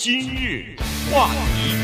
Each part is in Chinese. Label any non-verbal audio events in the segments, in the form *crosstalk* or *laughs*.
今日话题，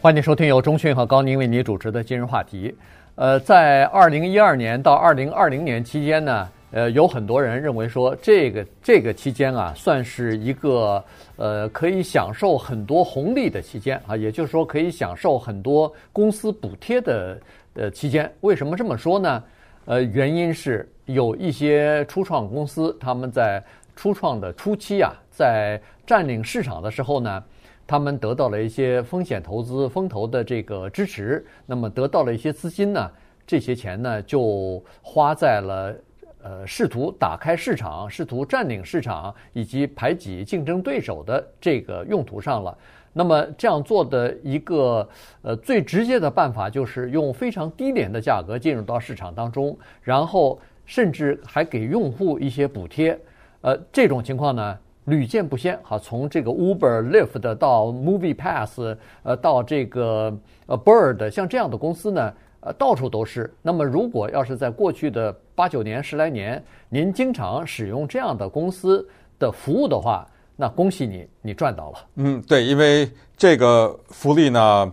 欢迎收听由中讯和高宁为你主持的今日话题。呃，在二零一二年到二零二零年期间呢，呃，有很多人认为说，这个这个期间啊，算是一个呃可以享受很多红利的期间啊，也就是说可以享受很多公司补贴的呃期间。为什么这么说呢？呃，原因是有一些初创公司，他们在初创的初期啊，在占领市场的时候呢，他们得到了一些风险投资、风投的这个支持，那么得到了一些资金呢，这些钱呢就花在了呃试图打开市场、试图占领市场以及排挤竞争对手的这个用途上了。那么这样做的一个呃最直接的办法就是用非常低廉的价格进入到市场当中，然后甚至还给用户一些补贴。呃，这种情况呢屡见不鲜。好，从这个 Uber、Lyft 到 Movie Pass，呃，到这个呃 Bird，像这样的公司呢，呃，到处都是。那么如果要是在过去的八九年、十来年，您经常使用这样的公司的服务的话，那恭喜你，你赚到了。嗯，对，因为这个福利呢，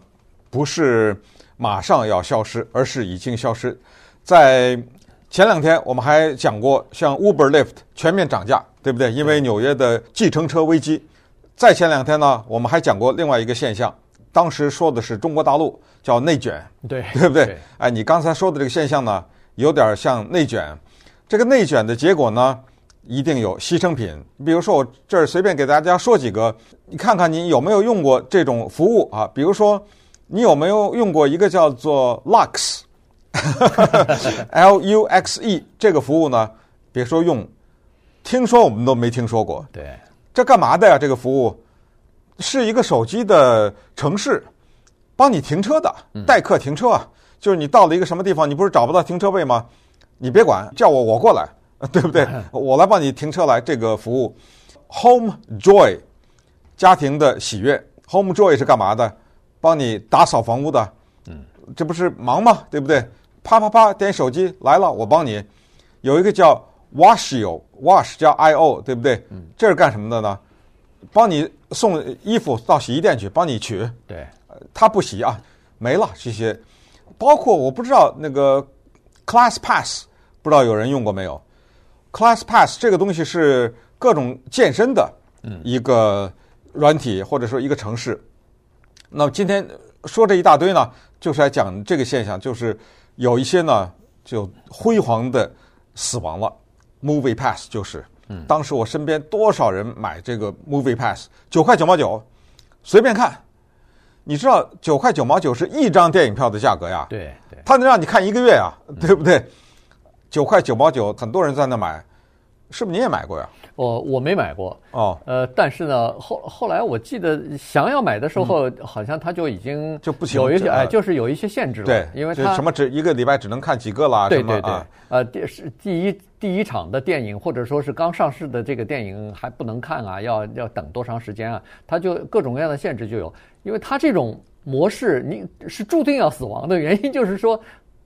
不是马上要消失，而是已经消失。在前两天我们还讲过，像 Uber、Lyft 全面涨价，对不对？因为纽约的计程车危机。再前两天呢，我们还讲过另外一个现象，当时说的是中国大陆叫内卷，对，对不对？对。哎，你刚才说的这个现象呢，有点像内卷。这个内卷的结果呢？一定有牺牲品，比如说我这儿随便给大家说几个，你看看你有没有用过这种服务啊？比如说你有没有用过一个叫做 Lux，L *laughs* U X E 这个服务呢？别说用，听说我们都没听说过。对，这干嘛的呀？这个服务是一个手机的城市，帮你停车的，代客停车啊。就是你到了一个什么地方，你不是找不到停车位吗？你别管，叫我，我过来。*laughs* 对不对？*laughs* 我来帮你停车来这个服务，Home Joy，家庭的喜悦。Home Joy 是干嘛的？帮你打扫房屋的。嗯，这不是忙吗？对不对？啪啪啪，点手机来了，我帮你。有一个叫 Washio，Wash 加 I O，对不对？嗯，这是干什么的呢？帮你送衣服到洗衣店去，帮你取。对，他不洗啊，没了这些。包括我不知道那个 ClassPass，不知道有人用过没有？ClassPass 这个东西是各种健身的一个软体或者说一个城市。那么今天说这一大堆呢，就是来讲这个现象，就是有一些呢就辉煌的死亡了。Movie Pass 就是，当时我身边多少人买这个 Movie Pass，九块九毛九，随便看。你知道九块九毛九是一张电影票的价格呀？对对，他能让你看一个月呀，对不对？九块九毛九，很多人在那买，是不是你也买过呀？我我没买过哦，呃，但是呢，后后来我记得想要买的时候，嗯、好像它就已经就不行，有一些哎，就是有一些限制了。对，因为它什么只一个礼拜只能看几个啦？对对对，啊、呃，第是第一第一场的电影，或者说是刚上市的这个电影还不能看啊，要要等多长时间啊？它就各种各样的限制就有，因为它这种模式你是注定要死亡的原因，就是说。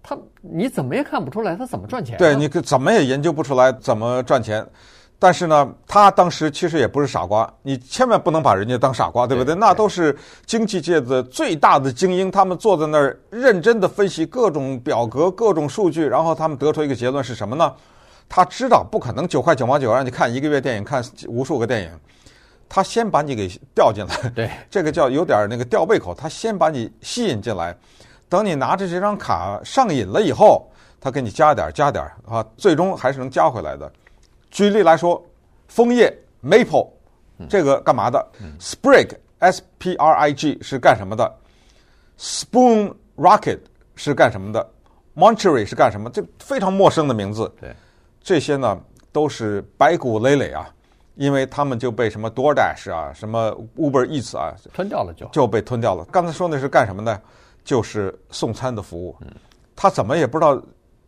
他你怎么也看不出来他怎么赚钱啊？对，你怎么也研究不出来怎么赚钱。但是呢，他当时其实也不是傻瓜，你千万不能把人家当傻瓜，对不对？对，那都是经济界的最大的精英，他们坐在那儿认真的分析各种表格、各种数据，然后他们得出一个结论是什么呢？他知道不可能九块九毛九让你看一个月电影，看无数个电影，他先把你给调进来，对，*laughs* 这个叫有点那个吊胃口，他先把你吸引进来。等你拿着这张卡上瘾了以后，他给你加点加点啊，最终还是能加回来的。举例来说，枫叶 Maple 这个干嘛的？Sprig S P R I G 是干什么的？Spoon Rocket 是干什么的？Monterey 是干什么？这非常陌生的名字。对，这些呢都是白骨累累啊，因为他们就被什么 DoorDash 啊、什么 Uber Eats 啊吞掉了就，就就被吞掉了。刚才说那是干什么的？就是送餐的服务，他怎么也不知道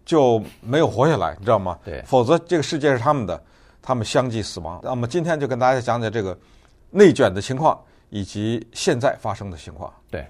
就没有活下来，你知道吗？对，否则这个世界是他们的，他们相继死亡。那么今天就跟大家讲讲这个内卷的情况以及现在发生的情况。对，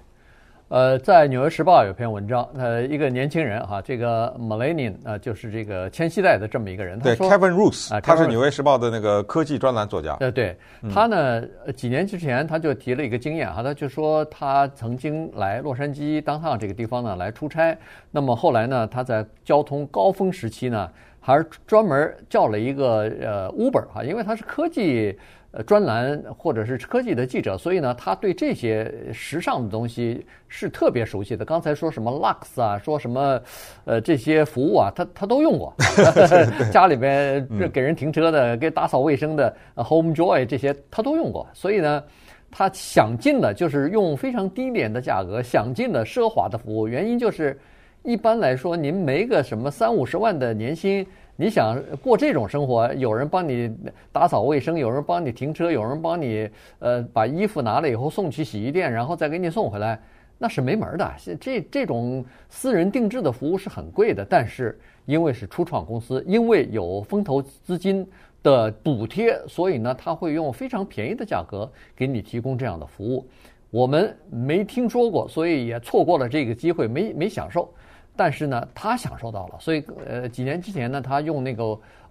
呃，在《纽约时报》有篇文章，呃，一个年轻人哈，这个 Millennium 呃，就是这个千禧代的这么一个人，对他说，Kevin Roose，啊他是《纽约时报》的那个科技专栏作家。呃，对他呢，呃几年之前他就提了一个经验哈，他就说他曾经来洛杉矶 downtown 这个地方呢来出差，那么后来呢，他在交通高峰时期呢，还是专门叫了一个呃 Uber 哈，因为他是科技。呃，专栏或者是科技的记者，所以呢，他对这些时尚的东西是特别熟悉的。刚才说什么 Lux 啊，说什么呃这些服务啊，他他都用过。*laughs* *laughs* 家里边给人停车的、给打扫卫生的、Home Joy 这些他都用过。所以呢，他想尽了就是用非常低廉的价格，想尽了奢华的服务。原因就是，一般来说，您没个什么三五十万的年薪。你想过这种生活，有人帮你打扫卫生，有人帮你停车，有人帮你呃把衣服拿了以后送去洗衣店，然后再给你送回来，那是没门的。这这种私人定制的服务是很贵的，但是因为是初创公司，因为有风投资金的补贴，所以呢，他会用非常便宜的价格给你提供这样的服务。我们没听说过，所以也错过了这个机会，没没享受。但是呢，他享受到了，所以呃，几年之前呢，他用那个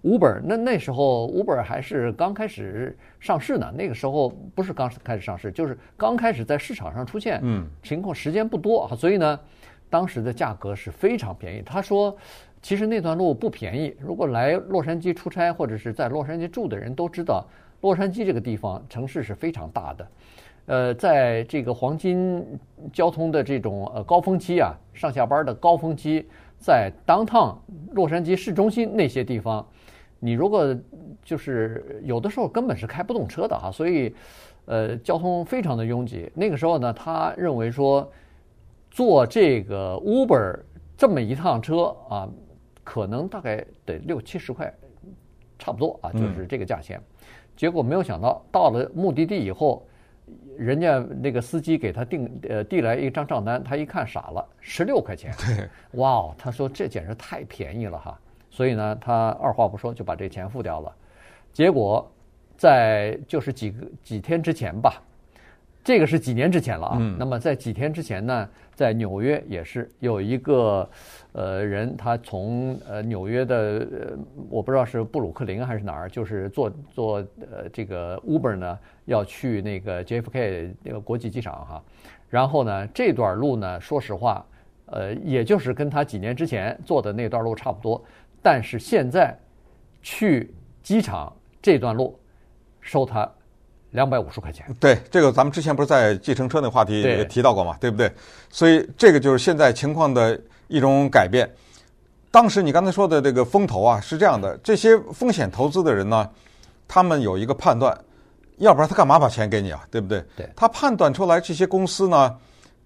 Uber，那那时候 Uber 还是刚开始上市呢，那个时候不是刚开始上市，就是刚开始在市场上出现，嗯，情况时间不多啊，所以呢，当时的价格是非常便宜。他说，其实那段路不便宜，如果来洛杉矶出差或者是在洛杉矶住的人都知道，洛杉矶这个地方城市是非常大的。呃，在这个黄金交通的这种呃高峰期啊，上下班的高峰期，在 downtown 洛杉矶市中心那些地方，你如果就是有的时候根本是开不动车的哈，所以呃交通非常的拥挤。那个时候呢，他认为说坐这个 Uber 这么一趟车啊，可能大概得六七十块，差不多啊，就是这个价钱。结果没有想到到了目的地以后。人家那个司机给他订呃递来一张账单，他一看傻了，十六块钱。对，哇，他说这简直太便宜了哈，所以呢，他二话不说就把这钱付掉了。结果在就是几个几天之前吧，这个是几年之前了啊。嗯。那么在几天之前呢，在纽约也是有一个呃人，他从呃纽约的呃我不知道是布鲁克林还是哪儿，就是坐坐呃这个 Uber 呢。要去那个 JFK 那个国际机场哈，然后呢，这段路呢，说实话，呃，也就是跟他几年之前坐的那段路差不多，但是现在去机场这段路收他两百五十块钱。对，这个咱们之前不是在计程车那话题也提到过嘛，对，对不对？所以这个就是现在情况的一种改变。当时你刚才说的这个风投啊，是这样的，这些风险投资的人呢，他们有一个判断。要不然他干嘛把钱给你啊？对不对？对。他判断出来这些公司呢，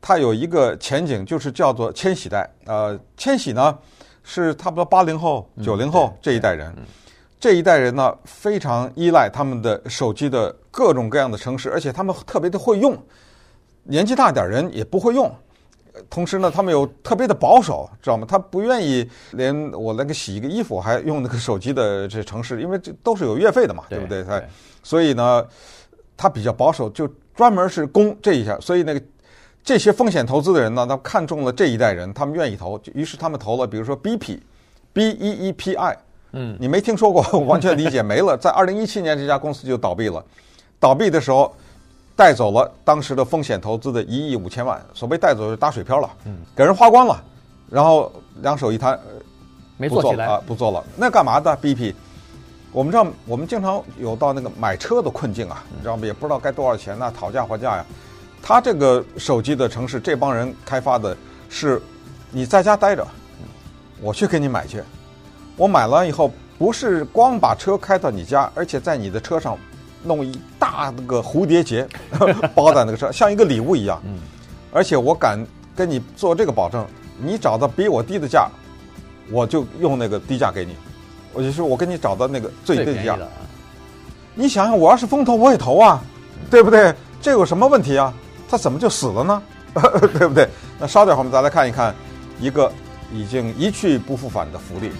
它有一个前景，就是叫做千禧代。呃，千禧呢是差不多八零后、九零后这一代人。这一代人呢非常依赖他们的手机的各种各样的程式，而且他们特别的会用。年纪大点人也不会用。同时呢，他们又特别的保守，知道吗？他不愿意连我那个洗一个衣服还用那个手机的这程式，因为这都是有月费的嘛，对不对？他。所以呢，他比较保守，就专门是攻这一下。所以那个这些风险投资的人呢，他看中了这一代人，他们愿意投，于是他们投了，比如说 BP，B E E P I，嗯，你没听说过，*laughs* 完全理解没了。在二零一七年，这家公司就倒闭了。倒闭的时候，带走了当时的风险投资的一亿五千万。所谓带走就打水漂了，嗯，给人花光了，然后两手一摊，没做起来啊，不做了。那干嘛的 BP？我们知道，我们经常有到那个买车的困境啊，你知道吗？也不知道该多少钱呢，讨价还价呀。他这个手机的城市，这帮人开发的是，你在家待着，我去给你买去。我买了以后，不是光把车开到你家，而且在你的车上弄一大那个蝴蝶结 *laughs* 包在那个车，像一个礼物一样。而且我敢跟你做这个保证，你找到比我低的价，我就用那个低价给你。我就是，我给你找到那个最低价。你想想，我要是风投，我也投啊，对不对？这有什么问题啊？他怎么就死了呢？*laughs* 对不对？那稍等会儿，我们再来看一看一个已经一去不复返的福利。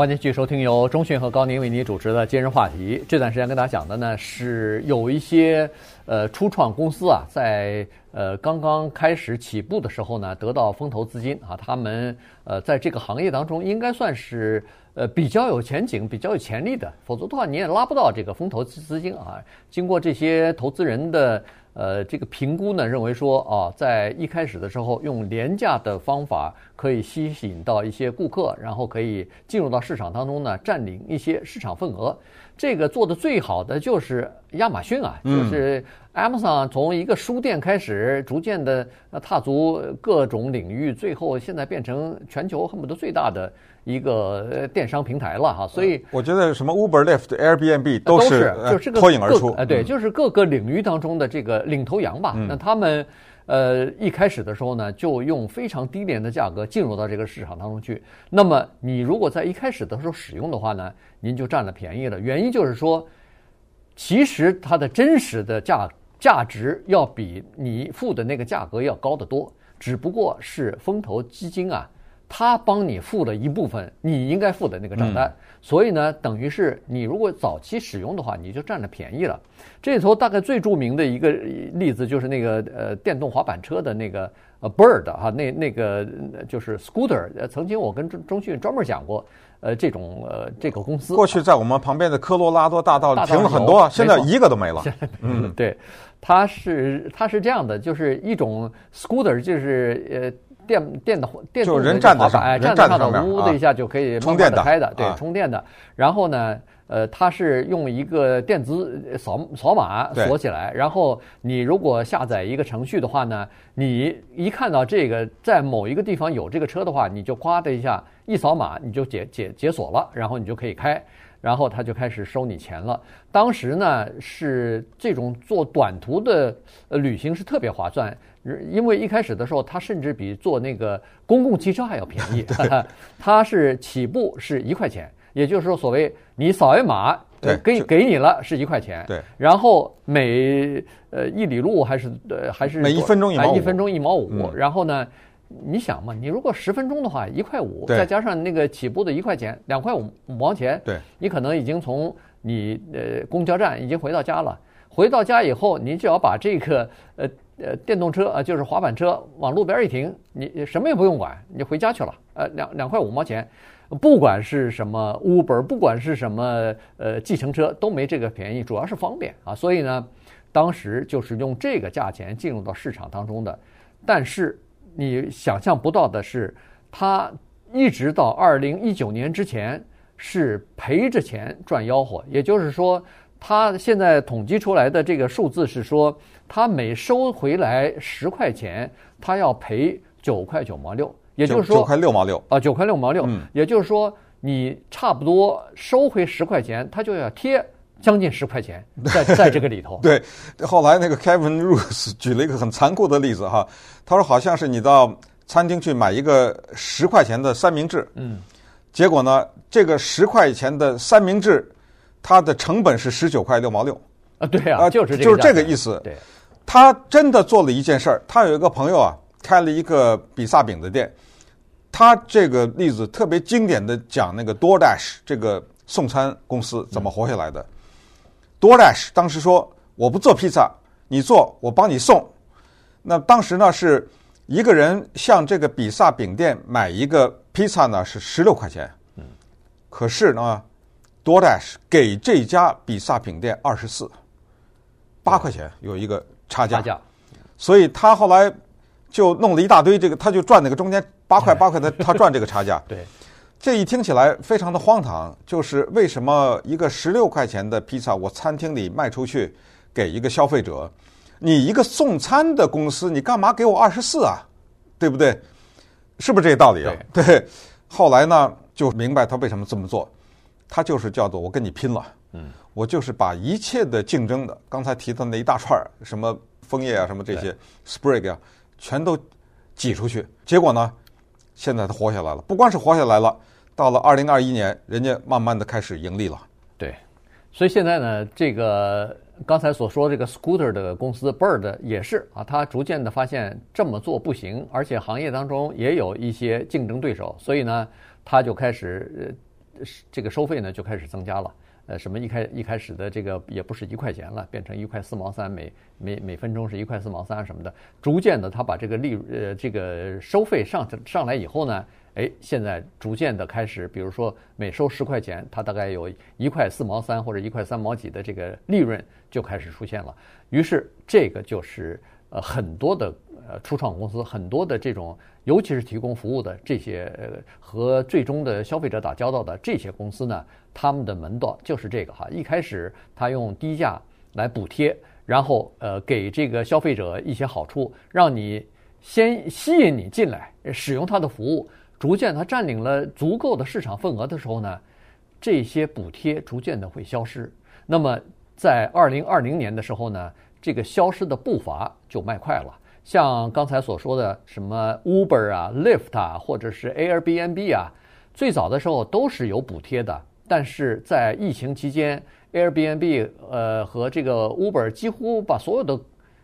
欢迎继续收听由中讯和高宁为您主持的今日话题。这段时间跟大家讲的呢，是有一些呃初创公司啊，在呃刚刚开始起步的时候呢，得到风投资金啊，他们呃在这个行业当中应该算是呃比较有前景、比较有潜力的，否则的话你也拉不到这个风投资资金啊。经过这些投资人的。呃，这个评估呢，认为说啊，在一开始的时候，用廉价的方法可以吸引到一些顾客，然后可以进入到市场当中呢，占领一些市场份额。这个做的最好的就是亚马逊啊，就是 Amazon 从一个书店开始，逐渐的踏足各种领域，最后现在变成全球恨不得最大的一个电商平台了哈。所以我觉得什么 Uber、Lyft、Airbnb 都是就是脱颖而出。哎，对，就是各个领域当中的这个领头羊吧。那他们。呃，一开始的时候呢，就用非常低廉的价格进入到这个市场当中去。那么，你如果在一开始的时候使用的话呢，您就占了便宜了。原因就是说，其实它的真实的价价值要比你付的那个价格要高得多，只不过是风投基金啊。他帮你付了一部分你应该付的那个账单，嗯、所以呢，等于是你如果早期使用的话，你就占了便宜了。这里头大概最著名的一个例子就是那个呃电动滑板车的那个呃 Bird 哈、啊，那那个就是 Scooter 呃。曾经我跟中中讯专门讲过，呃，这种呃这个公司过去在我们旁边的科罗拉多大道停了很多，现在一个都没了。嗯，*laughs* 对，它是它是这样的，就是一种 Scooter，就是呃。电电的电动的滑板，哎，站在上头，呜的一下就可以慢慢的开的，对，充电的。然后呢，呃，它是用一个电子扫扫码锁起来。然后你如果下载一个程序的话呢，你一看到这个在某一个地方有这个车的话，你就咵的一下一扫码，你就解解解锁了，然后你就可以开。然后他就开始收你钱了。当时呢，是这种做短途的呃旅行是特别划算，因为一开始的时候，它甚至比坐那个公共汽车还要便宜。*laughs* *laughs* 它是起步是一块钱，也就是说，所谓你扫一码，对，给给你了是一块钱。对。然后每呃一里路还是呃还是每一分钟一毛五。一分钟一毛五。然后呢？你想嘛，你如果十分钟的话，一块五，再加上那个起步的一块钱，两块五五毛钱，对，你可能已经从你呃公交站已经回到家了。回到家以后，你只要把这个呃呃电动车啊、就是滑板车往路边一停，你什么也不用管，你回家去了。呃，两两块五毛钱，不管是什么 Uber，不管是什么呃计程车，都没这个便宜，主要是方便啊。所以呢，当时就是用这个价钱进入到市场当中的，但是。你想象不到的是，他一直到二零一九年之前是赔着钱赚吆喝。也就是说，他现在统计出来的这个数字是说，他每收回来十块钱，他要赔九块九毛六。也就是说，九块六毛六啊，九块六毛六。嗯，也就是说，你差不多收回十块钱，他就要贴。将近十块钱 *laughs* 在在这个里头。对，后来那个 Kevin Roose 举了一个很残酷的例子哈，他说好像是你到餐厅去买一个十块钱的三明治，嗯，结果呢，这个十块钱的三明治，它的成本是十九块六毛六啊，对啊，就是就是这个意思。对，他真的做了一件事儿，他有一个朋友啊，开了一个比萨饼的店，他这个例子特别经典的讲那个 DoorDash 这个送餐公司怎么活下来的。嗯 DoorDash 当时说：“我不做披萨，你做，我帮你送。”那当时呢，是一个人向这个比萨饼店买一个披萨呢，是十六块钱。嗯。可是呢，DoorDash 给这家比萨饼店二十四，八块钱有一个差价。差价。所以他后来就弄了一大堆这个，他就赚那个中间八块八块的，*laughs* 他赚这个差价。对。这一听起来非常的荒唐，就是为什么一个十六块钱的披萨，我餐厅里卖出去给一个消费者，你一个送餐的公司，你干嘛给我二十四啊？对不对？是不是这个道理啊？对。对。后来呢，就明白他为什么这么做，他就是叫做我跟你拼了，嗯，我就是把一切的竞争的，刚才提到那一大串儿，什么枫叶啊，什么这些 Sprig 啊，全都挤出去，结果呢，现在他活下来了，不光是活下来了。到了二零二一年，人家慢慢的开始盈利了。对，所以现在呢，这个刚才所说这个 scooter 的公司 Bird 也是啊，他逐渐的发现这么做不行，而且行业当中也有一些竞争对手，所以呢，他就开始这个收费呢就开始增加了。呃，什么一开一开始的这个也不是一块钱了，变成一块四毛三，每每每分钟是一块四毛三什么的。逐渐的，他把这个利呃这个收费上上来以后呢，哎，现在逐渐的开始，比如说每收十块钱，它大概有一块四毛三或者一块三毛几的这个利润就开始出现了。于是这个就是呃很多的呃初创公司，很多的这种。尤其是提供服务的这些和最终的消费者打交道的这些公司呢，他们的门道就是这个哈。一开始他用低价来补贴，然后呃给这个消费者一些好处，让你先吸引你进来使用他的服务。逐渐他占领了足够的市场份额的时候呢，这些补贴逐渐的会消失。那么在二零二零年的时候呢，这个消失的步伐就迈快了。像刚才所说的什么 Uber 啊、Lyft 啊，或者是 Airbnb 啊，最早的时候都是有补贴的。但是在疫情期间，Airbnb 呃和这个 Uber 几乎把所有的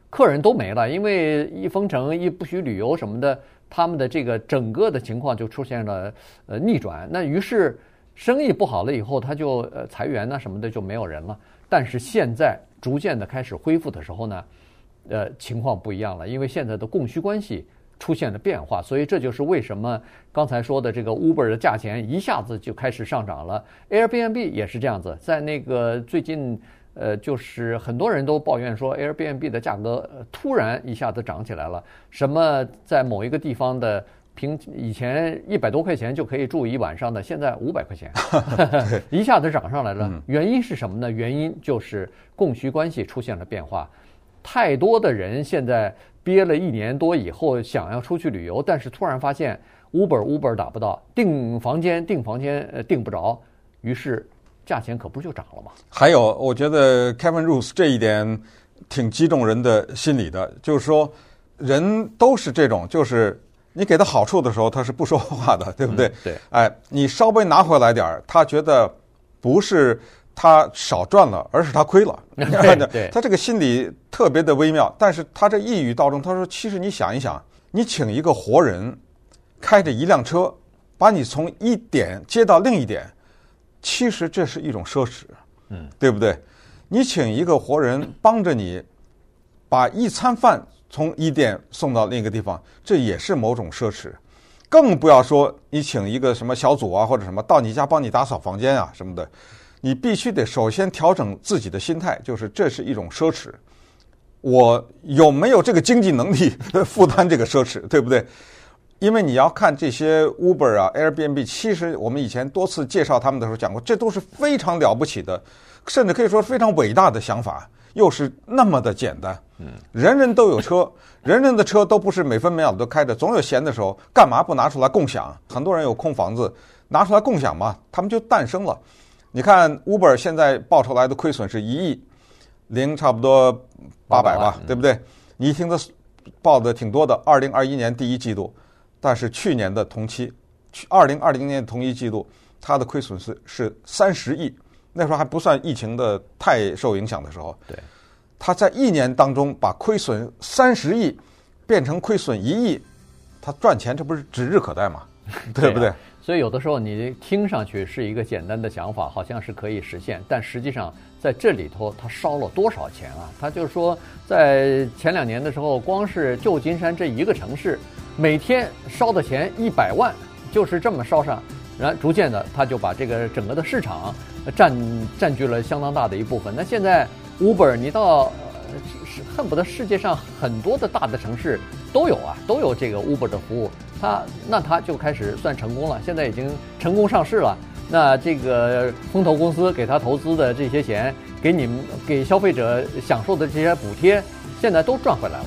客人都没了，因为一封城、一不许旅游什么的，他们的这个整个的情况就出现了呃逆转。那于是生意不好了以后，他就呃裁员呐什么的就没有人了。但是现在逐渐的开始恢复的时候呢，呃，情况不一样了，因为现在的供需关系出现了变化，所以这就是为什么刚才说的这个 Uber 的价钱一下子就开始上涨了。Airbnb 也是这样子，在那个最近，呃，就是很多人都抱怨说 Airbnb 的价格突然一下子涨起来了，什么在某一个地方的平以前一百多块钱就可以住一晚上的，现在五百块钱，*laughs* 一下子涨上来了。原因是什么呢？原因就是供需关系出现了变化。太多的人现在憋了一年多以后想要出去旅游，但是突然发现 Uber Uber 打不到，订房间订房间呃订不着，于是价钱可不就涨了吗？还有，我觉得 Kevin Roose 这一点挺击中人的心理的，就是说人都是这种，就是你给他好处的时候他是不说话的，*laughs* 对不对？嗯、对。哎，你稍微拿回来点儿，他觉得不是。他少赚了，而是他亏了。*laughs* 对对，他这个心理特别的微妙。但是他这一语道中，他说：“其实你想一想，你请一个活人开着一辆车，把你从一点接到另一点，其实这是一种奢侈，嗯，对不对？你请一个活人帮着你把一餐饭从一点送到另一个地方，这也是某种奢侈。更不要说你请一个什么小组啊，或者什么到你家帮你打扫房间啊什么的。”你必须得首先调整自己的心态，就是这是一种奢侈，我有没有这个经济能力 *laughs* 负担这个奢侈，对不对？因为你要看这些 Uber 啊、Airbnb，其实我们以前多次介绍他们的时候讲过，这都是非常了不起的，甚至可以说非常伟大的想法，又是那么的简单。嗯，人人都有车，*laughs* 人人的车都不是每分每秒都开着，总有闲的时候，干嘛不拿出来共享？很多人有空房子，拿出来共享嘛，他们就诞生了。你看，Uber 现在报出来的亏损是一亿零差不多八百吧，对不对？你一听他报的挺多的，二零二一年第一季度，但是去年的同期，去二零二零年同一季度，它的亏损是是三十亿，那时候还不算疫情的太受影响的时候。对，他在一年当中把亏损三十亿变成亏损一亿，他赚钱这不是指日可待吗？*laughs* 对不对？所以有的时候你听上去是一个简单的想法，好像是可以实现，但实际上在这里头他烧了多少钱啊？他就是说，在前两年的时候，光是旧金山这一个城市，每天烧的钱一百万，就是这么烧上，然后逐渐的他就把这个整个的市场占占据了相当大的一部分。那现在 Uber，你到是恨不得世界上很多的大的城市都有啊，都有这个 Uber 的服务。他那他就开始算成功了，现在已经成功上市了。那这个风投公司给他投资的这些钱，给你们给消费者享受的这些补贴，现在都赚回来了。